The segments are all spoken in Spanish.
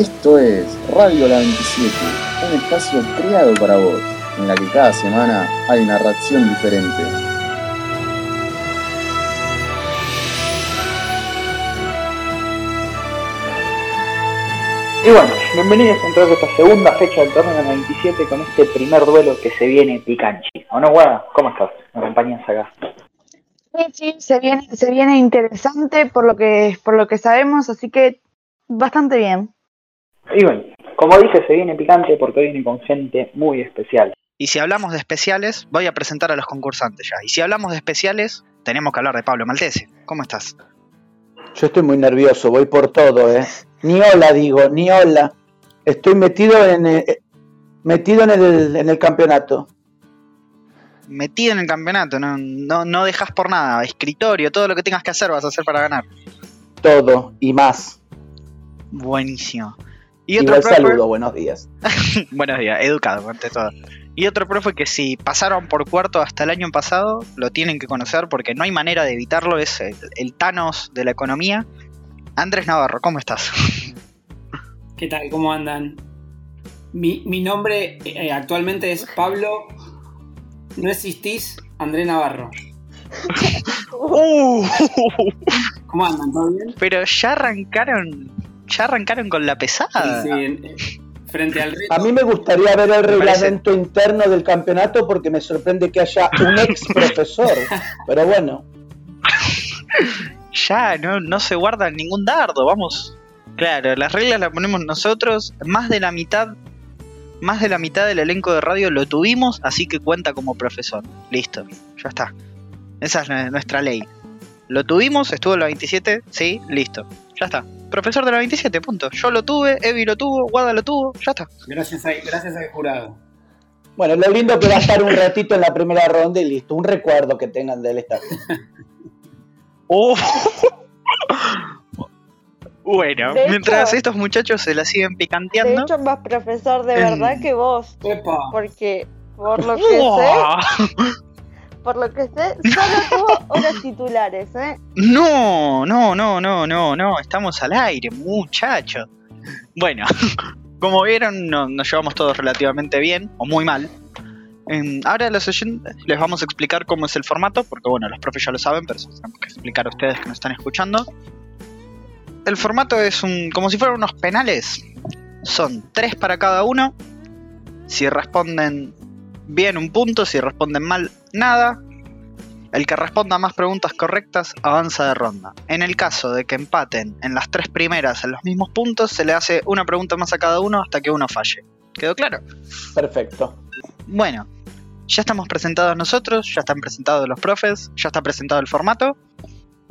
Esto es Radio La 27, un espacio creado para vos, en la que cada semana hay una reacción diferente. Y bueno, bienvenidos a esta segunda fecha del torneo 97 con este primer duelo que se viene picanchi. ¿O no, Guada? ¿Cómo estás? ¿Me acompañas acá? Sí, sí, se viene, se viene interesante por lo que, por lo que sabemos, así que bastante bien. Y bueno, como dije, se viene picante porque viene con gente muy especial. Y si hablamos de especiales, voy a presentar a los concursantes ya. Y si hablamos de especiales, tenemos que hablar de Pablo Maltese. ¿Cómo estás? Yo estoy muy nervioso, voy por todo, ¿eh? Ni hola digo, ni hola. Estoy metido en el, metido en el, en el campeonato. Metido en el campeonato, no, no, no dejas por nada. Escritorio, todo lo que tengas que hacer vas a hacer para ganar. Todo y más. Buenísimo. Y otro Igual profe... saludo, buenos días. buenos días, educado ante todo. Y otro profe que si pasaron por cuarto hasta el año pasado, lo tienen que conocer porque no hay manera de evitarlo, es el, el Thanos de la economía. Andrés Navarro, ¿cómo estás? ¿Qué tal? ¿Cómo andan? Mi, mi nombre eh, actualmente es Pablo. No existís, Andrés Navarro. Uh. ¿Cómo andan? ¿Todo bien? Pero ya arrancaron, ya arrancaron con la pesada. Sí, sí. Frente al reto. A mí me gustaría ver el reglamento interno del campeonato porque me sorprende que haya un ex profesor. Pero bueno. ya, no, no se guarda ningún dardo, vamos. Claro, las reglas las ponemos nosotros. Más de la mitad, más de la mitad del elenco de radio lo tuvimos, así que cuenta como profesor. Listo, ya está. Esa es nuestra ley. Lo tuvimos, estuvo en la 27, sí, listo. Ya está. Profesor de la 27, punto. Yo lo tuve, Evi lo tuvo, Guada lo tuvo, ya está. Gracias a, gracias jurado. Bueno, lo lindo que va a estar un ratito en la primera ronda y listo. Un recuerdo que tengan del estadio. Oh. Bueno, de mientras hecho, estos muchachos se la siguen picanteando. De hecho, más profesor de verdad que vos. Epa. Porque, por lo que sé, por lo que sé, solo tuvo horas titulares, ¿eh? No, no, no, no, no, no, estamos al aire, muchachos. Bueno, como vieron, no, nos llevamos todos relativamente bien, o muy mal. Eh, ahora los les vamos a explicar cómo es el formato, porque bueno, los profes ya lo saben, pero tenemos que explicar a ustedes que nos están escuchando. El formato es un, como si fueran unos penales. Son tres para cada uno. Si responden bien, un punto. Si responden mal, nada. El que responda más preguntas correctas avanza de ronda. En el caso de que empaten en las tres primeras en los mismos puntos, se le hace una pregunta más a cada uno hasta que uno falle. ¿Quedó claro? Perfecto. Bueno, ya estamos presentados nosotros, ya están presentados los profes, ya está presentado el formato.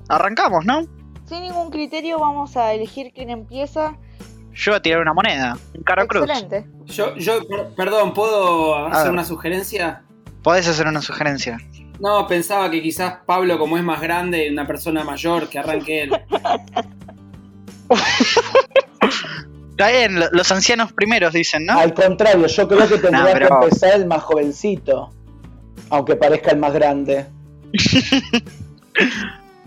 Arrancamos, ¿no? Sin ningún criterio vamos a elegir quién empieza. Yo voy a tirar una moneda, un caro cruz. Excelente. Yo, yo, perdón, ¿puedo hacer una sugerencia? Podés hacer una sugerencia. No, pensaba que quizás Pablo, como es más grande, una persona mayor, que arranque él. Está bien, lo- los ancianos primeros dicen, ¿no? Al contrario, yo creo que tendría No, pero- que empezar el más jovencito. Aunque parezca el más grande.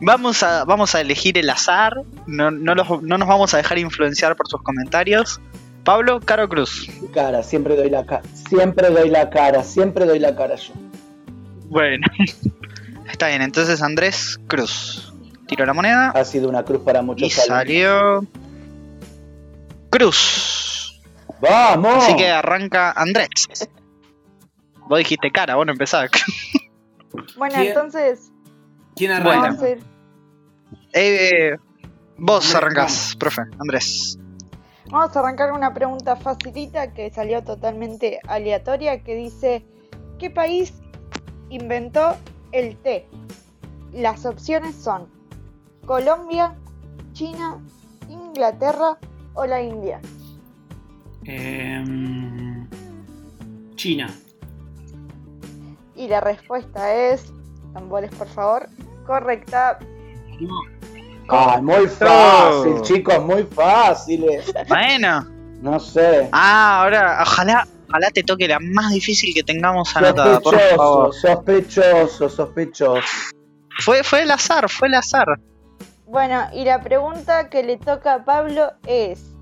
Vamos a, vamos a elegir el azar, no, no, los- no nos vamos a dejar influenciar por sus comentarios. Pablo, Caro Cruz. Cara, siempre doy la cara. Siempre doy la cara, siempre doy la cara yo. Bueno, está bien, entonces Andrés Cruz. Tiro la moneda Ha sido una cruz para y muchos alumnos. salió Cruz. ¡Vamos! Así que arranca Andrés. Vos dijiste cara, vos no empezás. Bueno, ¿Quién? entonces ¿Quién arranca? vamos a ir. Eh, vos arrancás, profe, Andrés. Vamos a arrancar con una pregunta facilita que salió totalmente aleatoria que dice ¿Qué país inventó el té? Las opciones son Colombia, China, Inglaterra o la India. Em, China. Y la respuesta es, tambores por favor, correcta. Ah, muy fácil, chicos, muy fáciles. Bueno. No sé. Ah, ahora, ojalá, ojalá te toque la más difícil que tengamos anotada, por favor. Sospechoso, sospechoso, sospechoso. Fue, fue el azar, fue el azar. Bueno, y la pregunta que le toca a Pablo es,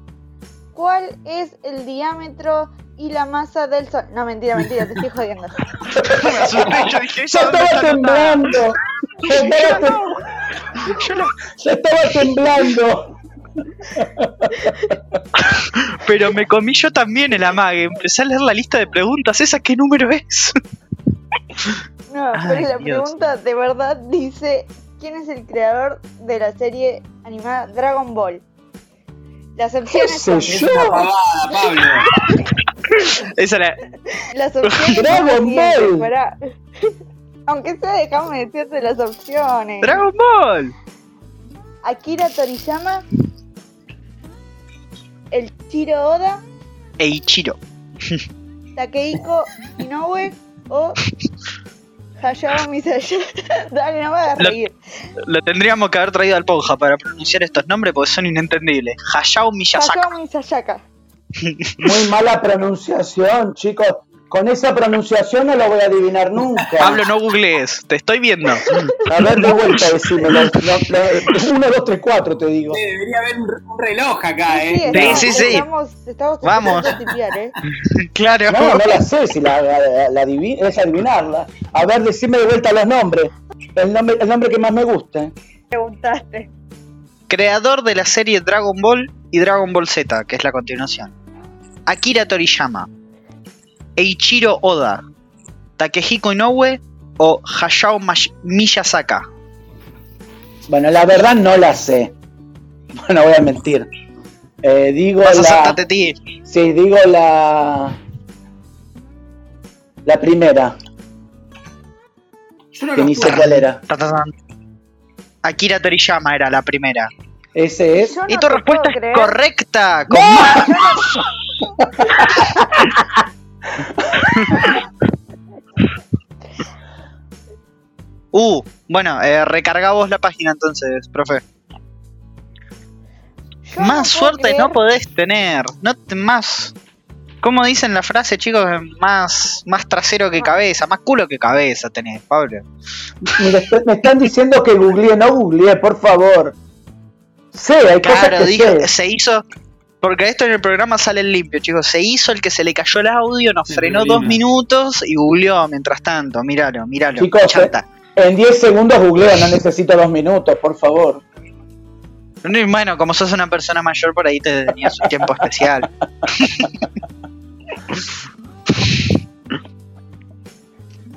¿Cuál es el diámetro y la masa del Sol? No, mentira, mentira, te estoy jodiendo. Me asusté, yo dije, ¡Ya ¿eso dónde estaba temblando! ¡Ya estaba, temblando! Pero me comí yo también el amague. Empecé a leer la lista de preguntas. ¿Esa qué número es? No, Ay, pero la Dios. pregunta de verdad dice: ¿Quién es el creador de la serie animada Dragon Ball? Las opciones sé son. Es yo? pavada, Pablo. Esa era. Las opciones Dragon Ball. pará. Aunque sea, déjame decirte las opciones. ¡Dragon Ball! Akira Toriyama, el Chiro Oda, Eiichiro. Takehiko Inoue o Hayao Miyazaki. Dale, no me hagas Lo- reír. Lo tendríamos que haber traído al Ponja para pronunciar estos nombres porque son inentendibles. Hayao Miyazaki. Hayao Miyazaki. Muy mala pronunciación, chicos. Con esa pronunciación no lo voy a adivinar nunca. Pablo, no googlees, te estoy viendo. A ver, de vuelta, decímelo. No, no, uno, dos, tres, cuatro, te digo. Eh, Debería haber un, un reloj acá, Sí, ¿eh? estamos- sí, sí. Estamos, estamos Vamos. tipear, ¿eh? claro. No, no la sé si la, la- la adivi- es adivinarla. A ver, decime de vuelta los nombres. El nombre, el nombre que más me guste. Preguntaste. Creador de la serie Dragon Ball y Dragon Ball Z, que es la continuación. Akira Toriyama. Eiichiro Oda. Takehiko Inoue o Hayao Mash- Miyazaki. Bueno, la verdad no la sé. Bueno, voy a mentir. Eh, digo Vas a la. ti. Sí, digo la. La primera, Yo no que ni sé cuál era. Akira Toriyama era la primera. Ese es. No y tu respuesta es creer. correcta. Con ¡No! Uh, bueno, eh, recarga vos la página entonces, profe. Yo más suerte creer- no podés tener. No te- más. ¿Cómo dicen la frase, chicos? Más, más trasero que cabeza, más culo que cabeza tenés, Pablo. Me están diciendo que googleé, no googleé, por favor. Sé, hay cosas Claro, que dijo, sé. se hizo. Porque esto en el programa sale en limpio, chicos. Se hizo el que se le cayó el audio, nos frenó dos minutos y googleó mientras tanto. Míralo, míralo. Chicos, chanta. En 10 segundos googleo, no necesito dos minutos, por favor. Y Bueno, como sos una persona mayor, por ahí te tenías un tiempo especial.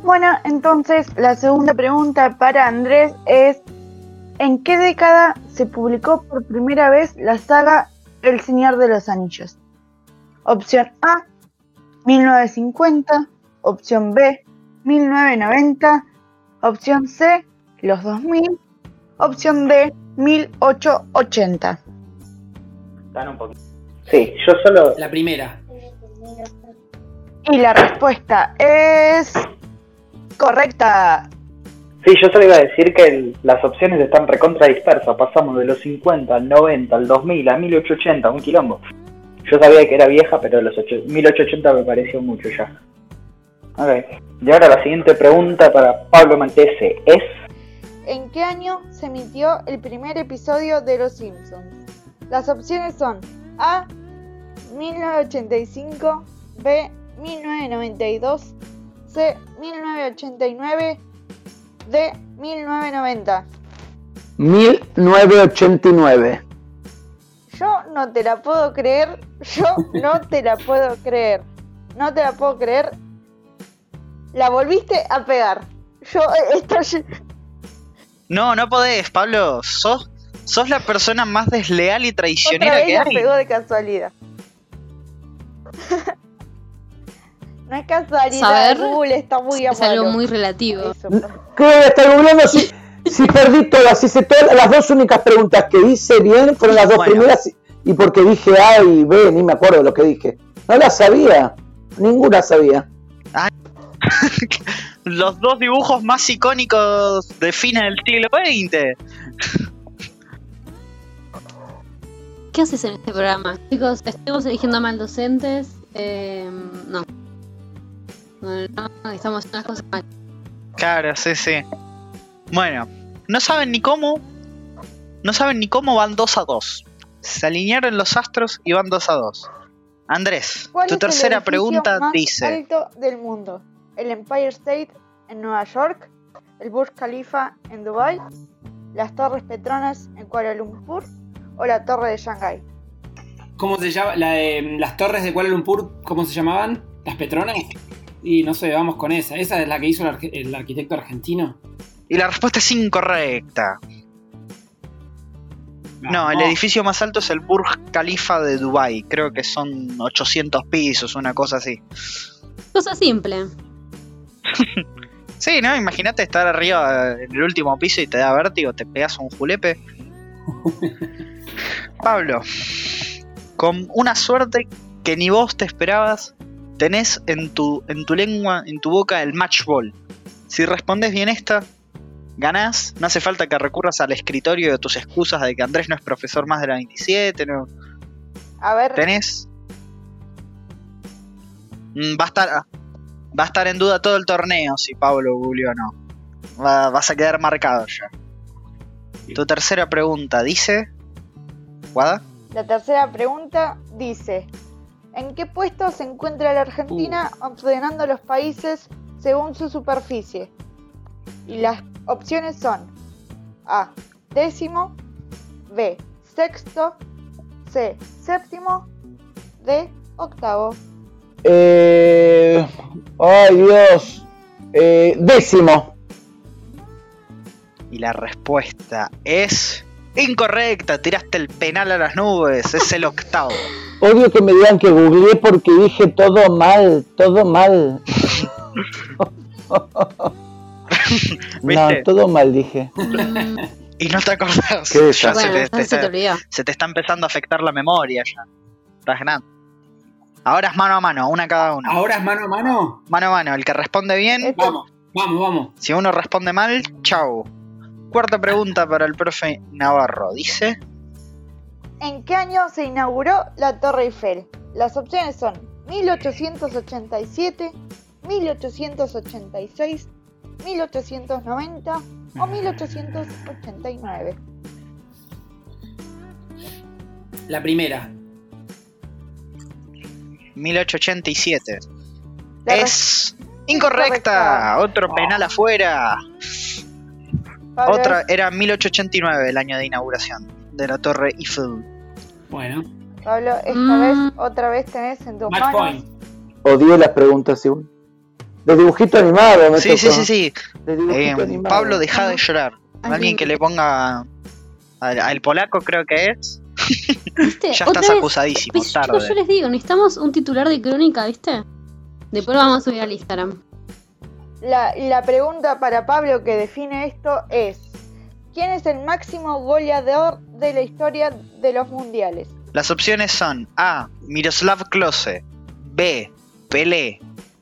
Bueno, entonces la segunda pregunta para Andrés es: ¿En qué década se publicó por primera vez la saga El Señor de los Anillos? Opción A, 1950. Opción B, 1990. Opción C, los 2000. Opción D, 1880. Están un poquito. Sí, yo solo. La primera. Y la respuesta es correcta. Sí, yo solo iba a decir que las opciones están recontra dispersas. Pasamos de los 50 al 90, al 2000, a 1880, un quilombo. Yo sabía que era vieja, pero los ocho- 1880 me pareció mucho ya. Ok. Y ahora la siguiente pregunta para Pablo Maltese es. ¿En qué año se emitió el primer episodio de Los Simpsons? Las opciones son A. 1985, B. 1992, C. 1989, D. 1990. 1989. Yo no te la puedo creer, yo no te la puedo creer, no te la puedo creer. La volviste a pegar. Yo, eh, esto, No, no podés, Pablo. Sos, sos la persona más desleal y otra traicionera vez que la hay. pegó de casualidad. No es casualidad, Saber Google está muy es algo muy relativo. Eso. ¿Qué voy a estar googleando si, si perdí todas? Hice todas las dos únicas preguntas que hice bien fueron las dos Bueno. primeras y- y porque dije A y B, ni me acuerdo de lo que dije. No las sabía, ninguna sabía. Los dos dibujos más icónicos de fines del siglo XX. ¿Qué haces en este programa? Chicos, estamos eligiendo mal docentes. Eh, no. No, no, estamos cosas mal. Claro, sí, sí. Bueno, no saben ni cómo. No saben ni cómo van 2 a 2. Se alinearon los astros y van 2 a 2. Andrés, ¿Cuál tu el tercera edificio pregunta más dice: alto del mundo? ¿El Empire State en Nueva York? ¿El Burj Khalifa en Dubai? ¿Las Torres Petronas en Kuala Lumpur? ¿O la Torre de Shanghái? ¿Cómo se llama? La de- las torres de Kuala Lumpur, ¿cómo se llamaban? ¿Las Petronas? Y no sé, vamos con esa. ¿Esa es la que hizo el, arque- el arquitecto argentino? Y la respuesta es incorrecta. No, el edificio más alto es el Burj Khalifa de Dubai. Creo que son 800 pisos, una cosa así. Cosa simple. Sí, ¿no? Imagínate estar arriba en el último piso y te da vértigo, te pegas un julepe. Pablo, con una suerte que ni vos te esperabas, tenés en tu, en tu lengua, en tu boca, el match ball. Si respondes bien esta, ganás. No hace falta que recurras al escritorio de tus excusas de que Andrés no es profesor más de la 27. No. A ver, ¿Tenés? Mm, Va a estar. Va a estar en duda todo el torneo si Pablo googleó o no. Va- vas a quedar marcado ya. Tu tercera pregunta dice. ¿Guada? la tercera pregunta dice: ¿En qué puesto se encuentra la Argentina ordenando los países según su superficie? Y las opciones son A. Décimo, B. Sexto, C. Séptimo, D. Octavo. Eh, ay, Dios. Eh, décimo. Y la respuesta es. Incorrecta, tiraste el penal a las nubes, es el octavo. Odio que me digan que googleé porque dije todo mal, todo mal. No, todo mal dije. Y no te acordás. Qué Ya desastre. se, te, entonces se te te- olvidó. se te está empezando a afectar la memoria ya. Estás grande. Ahora es mano a mano, una cada uno. ¿Ahora es mano a mano? Mano a mano, el que responde bien, Vamos, vamos, vamos. si uno responde mal, chau. Cuarta pregunta para el profe Navarro. Dice, ¿En qué año se inauguró la Torre Eiffel? Las opciones son 1887, 1886, 1890 o 1889. La primera. 1887. La es incorrecta. incorrecta. Otro penal afuera. Pablo, Otra era 1889, el año de inauguración de la Torre Eiffel. Bueno, Pablo, esta Mm. vez, otra vez tenés en tus match manos. point. Odié las preguntas igual. De dibujito animado me Sí, sí, tocó. sí, sí. De dibujito Eh, animado. Pablo, deja de llorar. Alguien- Alguien que le ponga al, al polaco, creo que es. ¿Viste? Ya estás vez. acusadísimo, Pues, chicos, yo tarde. les digo, necesitamos un titular de crónica, ¿viste? Después lo vamos a subir al Instagram. La, la pregunta para Pablo que define esto es: ¿Quién es el máximo goleador de la historia de los mundiales? Las opciones son A. Miroslav Klose. B. Pelé.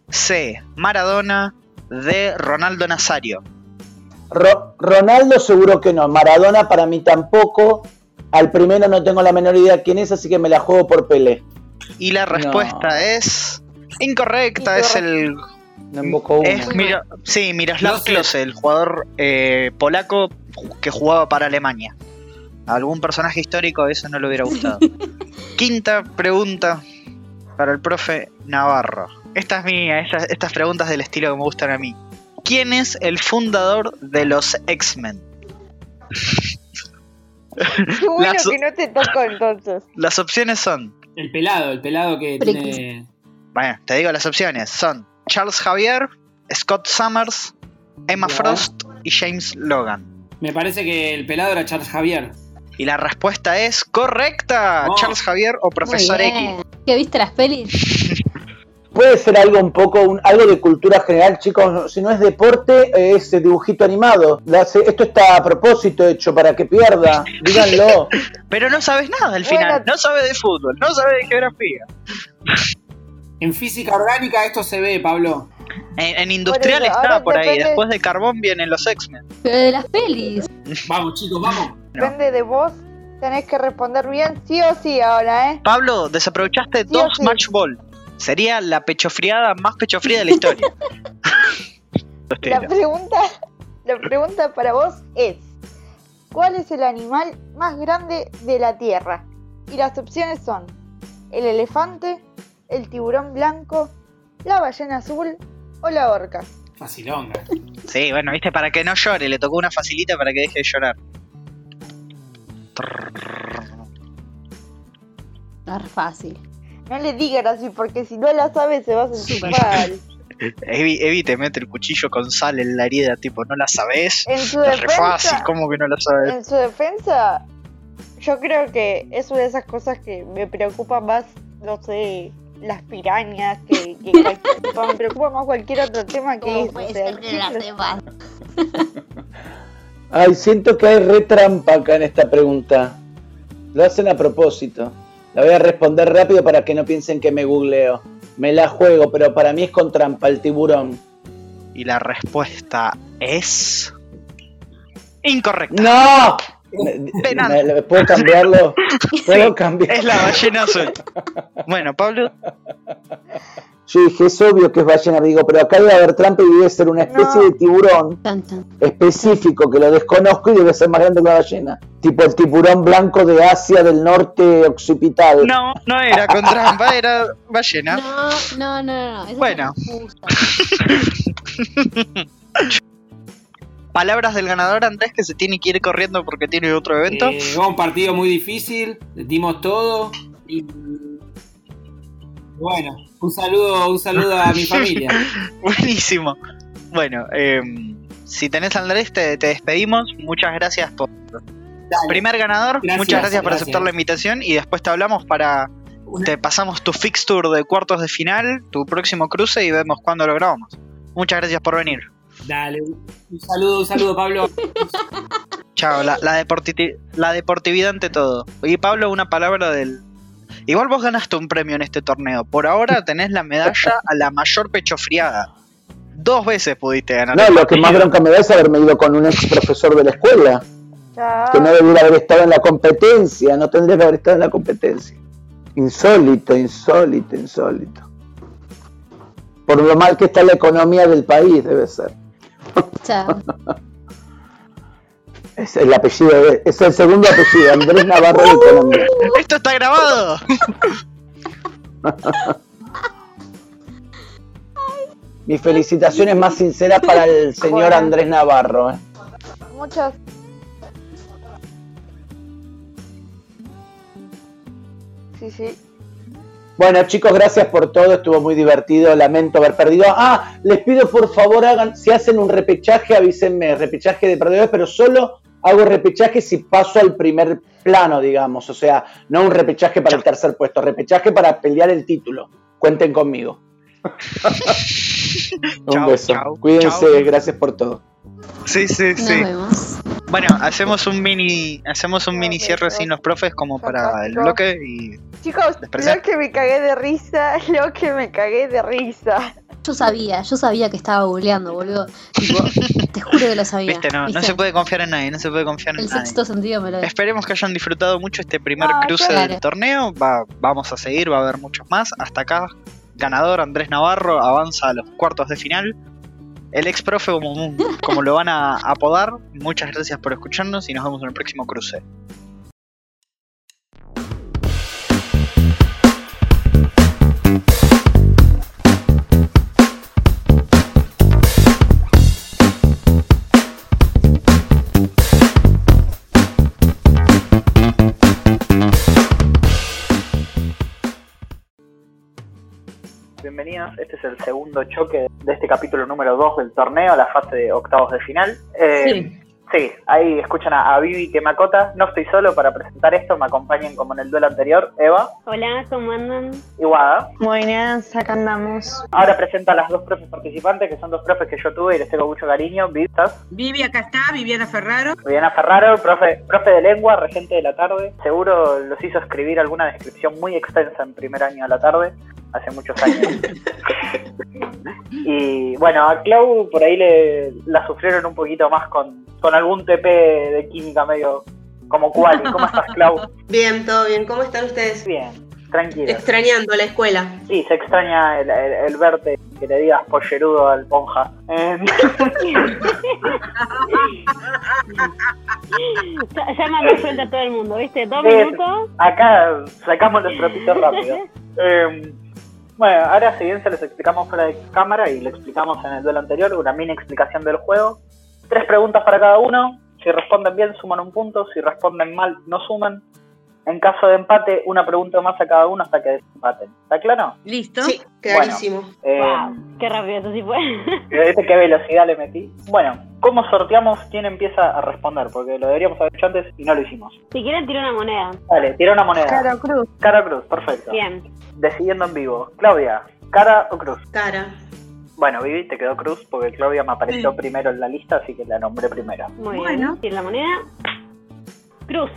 C. Maradona. D. Ronaldo Nazario. Ro- Ronaldo seguro que no. Maradona para mí tampoco. Al primero no tengo la menor idea quién es, así que me la juego por Pelé. Y la respuesta es. Incorrecta, es el. Uno. Es Miro- sí, Miroslav Klose. Klose, el jugador eh, polaco que jugaba para Alemania. A algún personaje histórico eso no le hubiera gustado. Quinta pregunta para el profe Navarro. Esta es mía, estas, estas preguntas del estilo que me gustan a mí. ¿Quién es el fundador de los X-Men? Qué bueno Las- que no te tocó entonces. Las opciones son. El pelado, el pelado que tiene. Bueno, te digo las opciones. Son Charles Javier, Scott Summers, Emma. Frost y James Logan. Me parece que el pelado era Charles Javier. Y la respuesta es correcta. Oh. Charles Javier o Profesor X. ¿Qué viste las pelis? Puede ser algo un poco, un- algo de cultura general, chicos. Si no es deporte, es dibujito animado. Esto está a propósito hecho para que pierda. Díganlo. Pero no sabes nada al Bueno. final. No sabes de fútbol, no sabes de geografía. En física orgánica esto se ve, Pablo. En, en industrial eso, está por ahí. Después de carbón vienen los X-Men. Pero de las pelis. Vamos, chicos, vamos. No. Depende de vos. Tenés que responder bien, sí o sí, ahora, ¿eh? Pablo, desaprovechaste Sí dos sí. match ball. Sería la pechofriada más pechofría de la historia. La pregunta, la pregunta para vos es: ¿Cuál es el animal más grande de la Tierra? Y las opciones son el elefante, el tiburón blanco, la ballena azul o la orca. Facilonga. Sí, bueno, viste, para que no llore, le tocó una facilita para que deje de llorar. No es fácil. No le digan así porque si no la sabe se va a sentir mal. Evi, Evi te mete el cuchillo con sal en la herida, tipo, ¿no la sabes? En su Es re fácil, defensa, ¿cómo que no la sabes? en su defensa, yo creo que es una de esas cosas que me preocupa más, no sé, las pirañas, que, que me preocupa más cualquier otro tema que ¿Cómo eso. puede o sea, ser que la siempre- sepas? Ay, siento que hay re trampa acá en esta pregunta. Lo hacen a propósito. La voy a responder rápido para que no piensen que me googleo. Me la juego, pero para mí es con trampa el tiburón. Y la respuesta es. Incorrecta. ¡No! Penal. ¿Me- me- ¿Puedo cambiarlo? ¿Puedo cambiar? Es la ballena azul. Bueno, Pablo, Yo dije, es obvio que es ballena, digo, pero acá debe haber trampa y debe ser una especie No. de tiburón específico que lo desconozco y debe ser más grande que una ballena. Tipo el tiburón blanco de Asia del norte occipital. no, no era con trampa, era ballena. No, no, no, no. Bueno. Palabras del ganador Andrés que se tiene que ir corriendo porque tiene otro evento. Eh, fue un partido muy difícil, dimos todo y bueno, un saludo, un saludo a mi familia. Buenísimo. Bueno, eh, si tenés Andrés, te, te despedimos. Muchas gracias por Dale. primer ganador. Gracias, Muchas gracias por gracias. aceptar la invitación y después te hablamos para Una- te pasamos tu fixture de cuartos de final, tu próximo cruce y vemos cuándo lo grabamos. Muchas gracias por venir. Dale, un saludo, un saludo Pablo. Chao, la, la, deporti- la deportividad ante todo. Y Pablo, una palabra del... Igual vos ganaste un premio en este torneo. Por ahora tenés la medalla a la mayor pechofriada. Dos veces pudiste ganar. No, lo que más bronca me da es haberme ido con un ex profesor de la escuela, que no debería haber estado en la competencia, no tendría que haber estado en la competencia. Insólito, insólito, insólito. Por lo mal que está la economía del país, debe ser. Chao. Es el apellido, de- es el segundo apellido, Andrés Navarro de Economía. ¡Esto está grabado! Mis felicitaciones más sinceras para el señor. Andrés Navarro. ¿eh? Muchas. Sí, sí. Bueno, chicos, gracias por todo. Estuvo muy divertido. Lamento haber perdido. Ah, les pido por favor, hagan, si hacen un repechaje, avísenme. Repechaje de perdedores, pero solo hago repechaje si paso al primer plano, digamos. O sea, no un repechaje para el tercer puesto, repechaje para pelear el título. Cuenten conmigo. un Chao, beso. chao, Cuídense, chao. gracias por todo. Sí, sí, Nos sí. vemos. Bueno, hacemos un mini, hacemos un mini cierre sin los profes como para el bloque y Chicos, lo que me cagué de risa, lo que me cagué de risa. Yo sabía, yo sabía que estaba googleando, boludo. Tipo, te juro que lo sabía. viste, no, no se puede confiar en nadie, no se puede confiar en El nadie. sexto sentido me lo Esperemos que hayan disfrutado mucho este primer Ah, cruce claro. del torneo. Va, vamos a seguir, va a haber muchos más. Hasta acá, ganador Andrés Navarro avanza a los cuartos de final. El ex profe, como, como lo van a apodar, muchas gracias por escucharnos y nos vemos en el próximo cruce. Este es el segundo choque de este capítulo número 2 del torneo, la fase de octavos de final. Eh, sí. ahí escuchan a, a Vivi que Macota. No estoy solo para presentar esto, me acompañan como en el duelo anterior, Eva Hola, ¿cómo andan? y Wada. Buenas, acá andamos. Ahora presento a las dos profes participantes, que son dos profes que yo tuve y les tengo mucho cariño. Vivi, ¿estás? Vivi, acá está, Viviana Ferraro. Viviana Ferraro, profe, profe de lengua, regente de la tarde. Seguro los hizo escribir alguna descripción muy extensa en primer año a la tarde, hace muchos años. y bueno, a Clau por ahí le, la sufrieron un poquito más con, con algún TP de química medio como cual. ¿Cómo estás, Clau? Bien, todo bien. ¿Cómo están ustedes? Bien. tranquilo. Extrañando la escuela. Sí, se extraña el, el- el verte que le digas pollerudo al ponja. Eh, Ya, mandó frente a todo el mundo, ¿viste? Dos minutos. acá sacamos los trapitos rápido. Eh, bueno, ahora si bien se les explicamos fuera de cámara y le explicamos en el duelo anterior, una mini explicación del juego. Tres preguntas para cada uno. Si responden bien, suman un punto. Si responden mal, no suman. En caso de empate, una pregunta más a cada uno hasta que desempaten. ¿Está claro? Listo. Sí, clarísimo. Eh, Wow, qué rápido eso sí fue. ¿Viste qué velocidad le metí? Bueno, ¿cómo sorteamos quién empieza a responder? Porque lo deberíamos haber hecho antes y no lo hicimos. Si quieren, tira una moneda. Dale, tira una moneda. Caro Cruz. Cara o cruz, perfecto. Bien. Decidiendo en vivo. Claudia, cara o cruz. Cara. Bueno, Vivi, te quedó cruz porque Claudia me apareció Sí. primero en la lista, así que la nombré primero. Muy Bueno. bien. Tira la moneda. Cruz.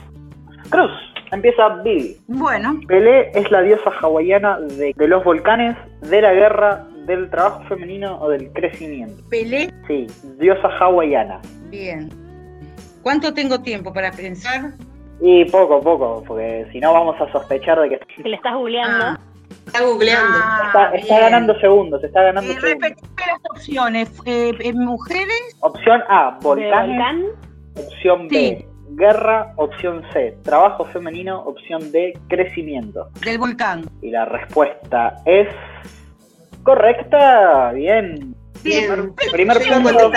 Cruz, empieza Vivi. Bueno, Pelé es la diosa hawaiana de, de los volcanes, de la guerra, del trabajo femenino o del crecimiento. Pelé. Sí, diosa hawaiana. Bien. ¿Cuánto tengo tiempo para pensar? Y poco, poco, porque si no vamos a sospechar de que Que le estás googleando. Ah. Está googleando. Ah, está, ganando segundos, está ganando Eh, segundos. las opciones. Eh, mujeres. Opción A, De volcanes. volcán. Opción B, Sí. Guerra. Opción C, trabajo femenino. Opción D, crecimiento. Del volcán. Y la respuesta es correcta. Bien. Bien. Primer a punto.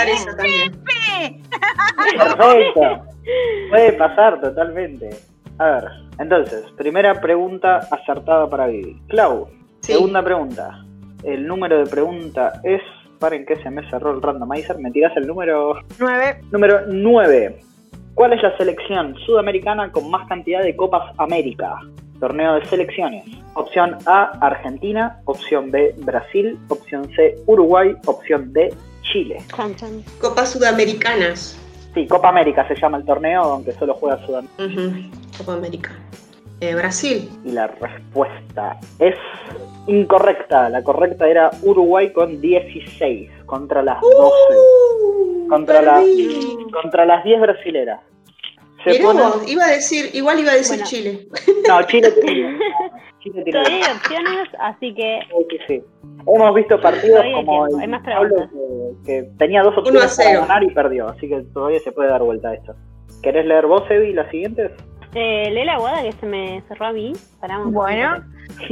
Perfecto. Puede pasar totalmente. A ver, entonces, primera pregunta acertada para Vivi. Clau, Sí. segunda pregunta. El número de pregunta es. Paren que se me cerró el randomizer. ¿Me tirás el número? 9. Número 9. ¿Cuál es la selección sudamericana con más cantidad de Copas América? Torneo de selecciones. Opción A, Argentina. Opción B, Brasil. Opción C, Uruguay. Opción D, Chile. Copas Sudamericanas. Sí, Copa América se llama el torneo, aunque solo juega Sudamérica. Copa América. Eh, Brasil. Y la respuesta es incorrecta. La correcta era Uruguay con 16 contra las 12. Uh, Contra las, perdí. contra las 10 brasileras. Se Mirá ponen- vos, iba a decir, igual iba a decir Bueno. Chile. No, Chile tiene. Chile tiene. Todavía hay opciones, así que Sí, sí, sí. Hemos visto partidos Todavía como el hay más Pablo preguntas. que, que tenía dos opciones 1 a 0. para ganar y perdió, así que todavía se puede dar vuelta a esto. ¿Querés leer vos, Evi, las siguientes? Eh, lee la guada que se me cerró a mí. Paramos. Bueno,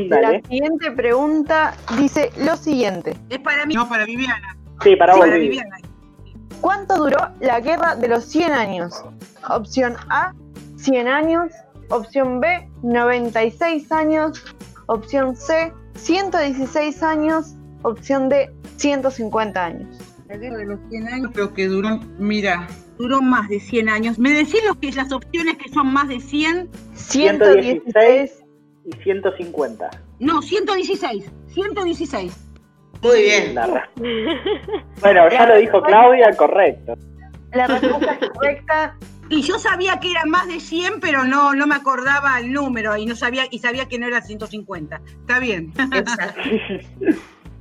la siguiente pregunta dice lo siguiente. Es para mí. No, para Viviana. Sí, para Sí, vos, para Vivi. Viviana. ¿Cuánto duró la guerra de los 100 años? Opción A, 100 años. Opción B, 96 años. Opción C, 116 años. Opción D, 150 años. La guerra de los 100 años, pero que duró, mira, duró más de 100 años. ¿Me decís los que, las opciones que son más de 100? 116. y 150. No, 116. 116. Muy bien. Bueno, ya lo dijo Claudia, correcto. La respuesta correcta Y yo sabía que era más de 100, pero no, no me acordaba el número y no sabía y sabía que no era 150. Está bien. Exacto.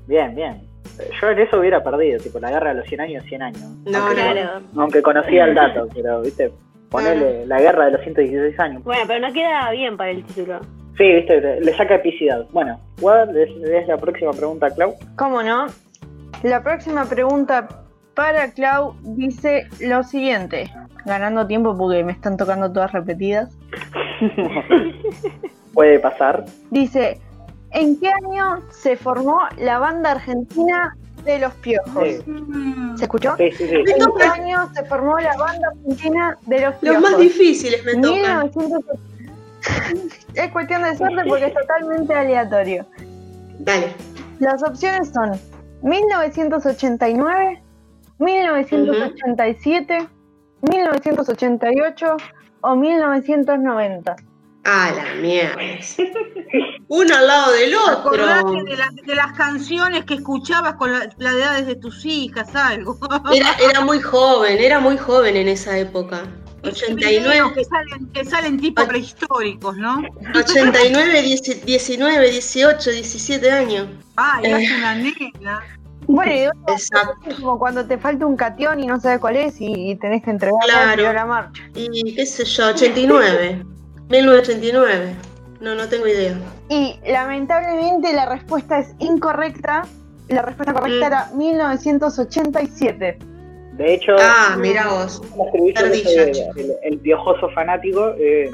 Bien, bien. Yo en eso hubiera perdido, tipo la guerra de los 100 años, 100 años. No, aunque, no. Claro. aunque conocía el dato, pero, viste, ponele la guerra de los 116 años. Bueno, pero no queda bien para el título. Sí, viste, le, le saca epicidad. Bueno, ¿cuál es, es la próxima pregunta, Clau? ¿Cómo no? La próxima pregunta para Clau dice lo siguiente. Ganando tiempo porque me están tocando todas repetidas. Puede pasar. Dice, ¿en qué año se formó la banda argentina de los piojos? Sí, Mm, ¿Se escuchó? sí, sí. sí. Me ¿En qué año se formó la banda argentina de los Los piojos? más difíciles me tocan. 1900 Es cuestión de suerte porque es totalmente aleatorio. Dale. Las opciones son 1989, 1987, 1988 o 1990. A la mierda. Uno al lado del otro. De, las- de las canciones que escuchabas con la, las edades de tus hijas, algo. Era, era muy joven, era muy joven en esa época. Videos 89, Que salen, que salen tipo prehistóricos, ¿no? 89, 10 19, 18, 17 años. Ay, Eh. es una nena. Bueno, y es como cuando te falta un catión y no sabes cuál es y, y tenés que entregarlo Claro. a la marcha. Y qué sé yo, 89. 1989. No, no tengo idea. Y lamentablemente la respuesta es incorrecta. La respuesta correcta Mm. era 1987. De hecho, Ah, mira vos. Chacho. el, el piojoso fanático, eh,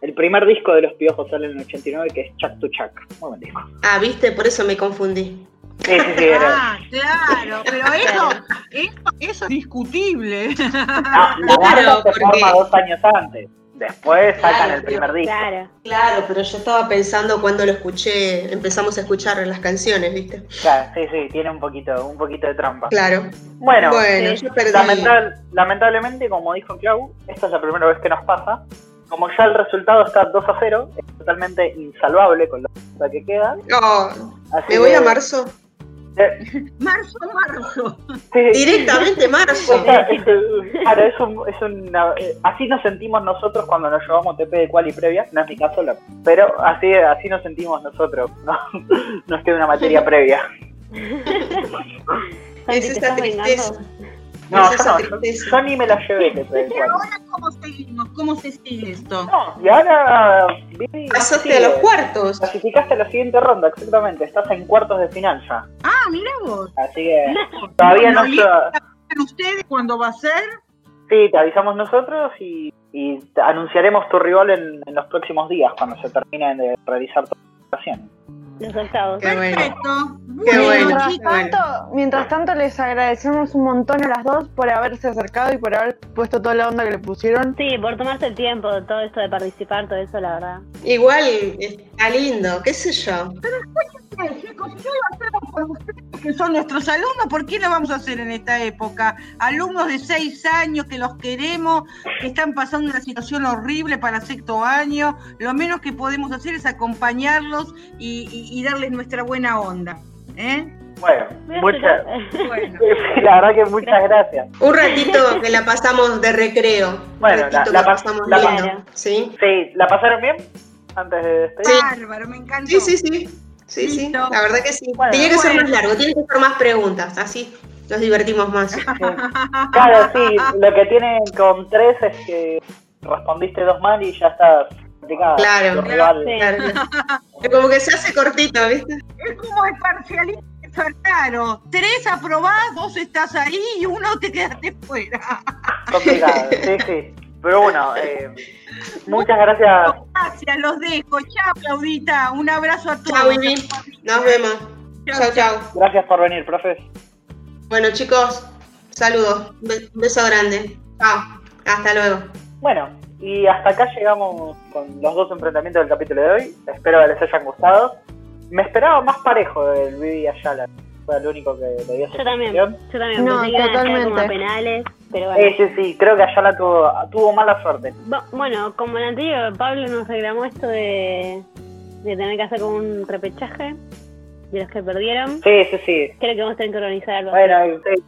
el primer disco de los piojos sale en el 89, que es Chuck to Chuck. Muy buen disco. Ah, viste, por eso me confundí. Sí, sí. Ah, claro, pero eso, eso, eso es discutible. Ah, la Claro, banda se porque- forma dos años antes. Después sacan Claro, el primer disco. Claro. Claro, pero yo estaba pensando cuando lo escuché, empezamos a escuchar las canciones, ¿viste? Claro, sí, sí, tiene un poquito, un poquito de trampa. Claro. Bueno, Bueno, sí. yo perdí. lamental- lamentablemente, como dijo Clau, esta es la primera vez que nos pasa. Como ya el resultado está 2 a 0, es totalmente insalvable con la que queda. Oh, Así me voy que- a marzo. Eh, Marzo, marzo. sí, Directamente marzo. es, claro, es un- es una- eh, así nos sentimos nosotros cuando nos llevamos TP de cual y previa, no es mi caso, la- pero así, así nos sentimos nosotros, no, no es que una materia previa. Es ¿te esa estás tristeza. No, Es yo esa no, yo, tristeza. yo ni me la llevé TP de ¿Y ahora cómo seguimos? ¿Cómo se sigue esto? No, y ahora Pasaste a los cuartos. Clasificaste a la siguiente ronda, exactamente. Estás en cuartos de final ya. Ah, mira vos. Así que todavía no Bueno, está. ¿Saben ustedes cuándo va a ser? Sí, te avisamos nosotros y, anunciaremos tu rival en, en los próximos días cuando se termine de realizar tu presentación. Los octavos. Qué bueno. Perfecto. Qué Bueno. Mientras bueno. tanto, mientras tanto les agradecemos un montón a las dos por haberse acercado y por haber puesto toda la onda que le pusieron. Sí, por tomarse el tiempo, todo esto de participar, todo eso, la verdad. Igual está lindo, qué sé yo. Eh, chicos, si no lo hacemos por ustedes que son nuestros alumnos, ¿por qué lo vamos a hacer en esta época? Alumnos de seis años que los queremos, que están pasando una situación horrible para sexto año, lo menos que podemos hacer es acompañarlos y, y- y darles nuestra buena onda. ¿eh? Bueno, muchas. Bueno, La verdad que muchas gracias. Un ratito que la pasamos de recreo. Bueno, la- la pasamos la lindo. Claro. ¿Sí? Sí, ¿la pasaron bien? Antes de despedir. bárbaro, me encantó. Sí, sí, sí. Sí, sí. La verdad que sí. Bueno, Tenía que ser bueno. más largo, tiene que ser más preguntas, así nos divertimos más. Claro, sí, lo que tiene con tres es que respondiste dos mal y ya estás complicada. Claro. Claro. Como que se hace cortito, ¿viste? Es como el parcialista raro. Tres aprobás, dos estás ahí y uno te quedaste fuera. complicado, sí, sí. Pero bueno, eh, muchas gracias. Gracias, los dejo. Chao, Claudita. Un abrazo a todos. Chao, Vivi. Nos vemos. Chao, chao. Gracias por venir, profes. Bueno, chicos, saludos. Un beso grande. Chao. Hasta luego. Bueno, y hasta acá llegamos con los dos enfrentamientos del capítulo de hoy. Espero que les hayan gustado. Me esperaba más parejo del Vivi Ayala. Fue el único que le dio Yo también, yo también. No, pensé caer como totalmente. penales, pero Sí, bueno. sí, sí. Creo que Ayala tuvo, tuvo mala suerte. Bueno, como el anterior, Pablo nos reclamó esto de, de tener que hacer como un repechaje de los que perdieron. Sí, sí, sí. Creo que vamos a tener que organizar algo así. Bueno, sí,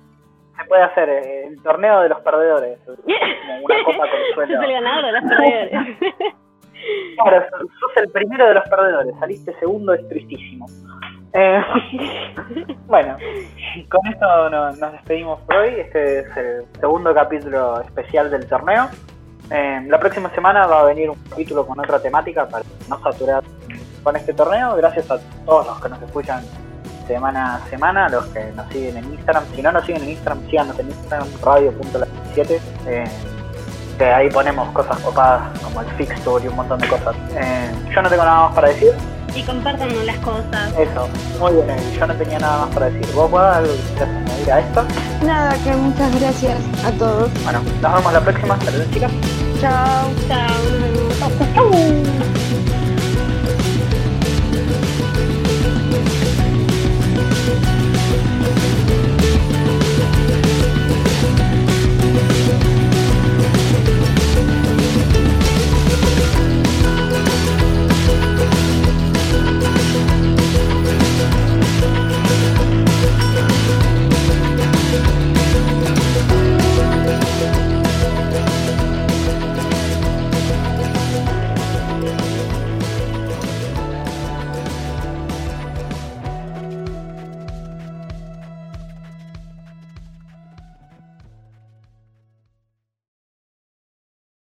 se puede hacer eh, el torneo de los perdedores. Como una copa con Sos suelo. el ganador de los perdedores. Claro, sos el primero de los perdedores, saliste segundo, es tristísimo. Eh, bueno, con esto no- nos despedimos por hoy. Este es el segundo capítulo especial del torneo. Eh, la próxima semana va a venir un capítulo con otra temática para no saturar con este torneo. Gracias a todos los que nos escuchan semana a semana, los que nos siguen en Instagram. Si no nos siguen en Instagram, síganos en Instagram, radio.la7. Eh, que ahí ponemos cosas copadas como el fixture y un montón de cosas. Eh, yo no tengo nada más para decir. y compartan las cosas. Eso, muy bien, eh, yo no tenía nada más para decir. ¿Vos podés algo que añadir a esto? Nada, que muchas gracias a todos. Bueno, nos vemos la próxima. Saludos chicas. Chao. Chao.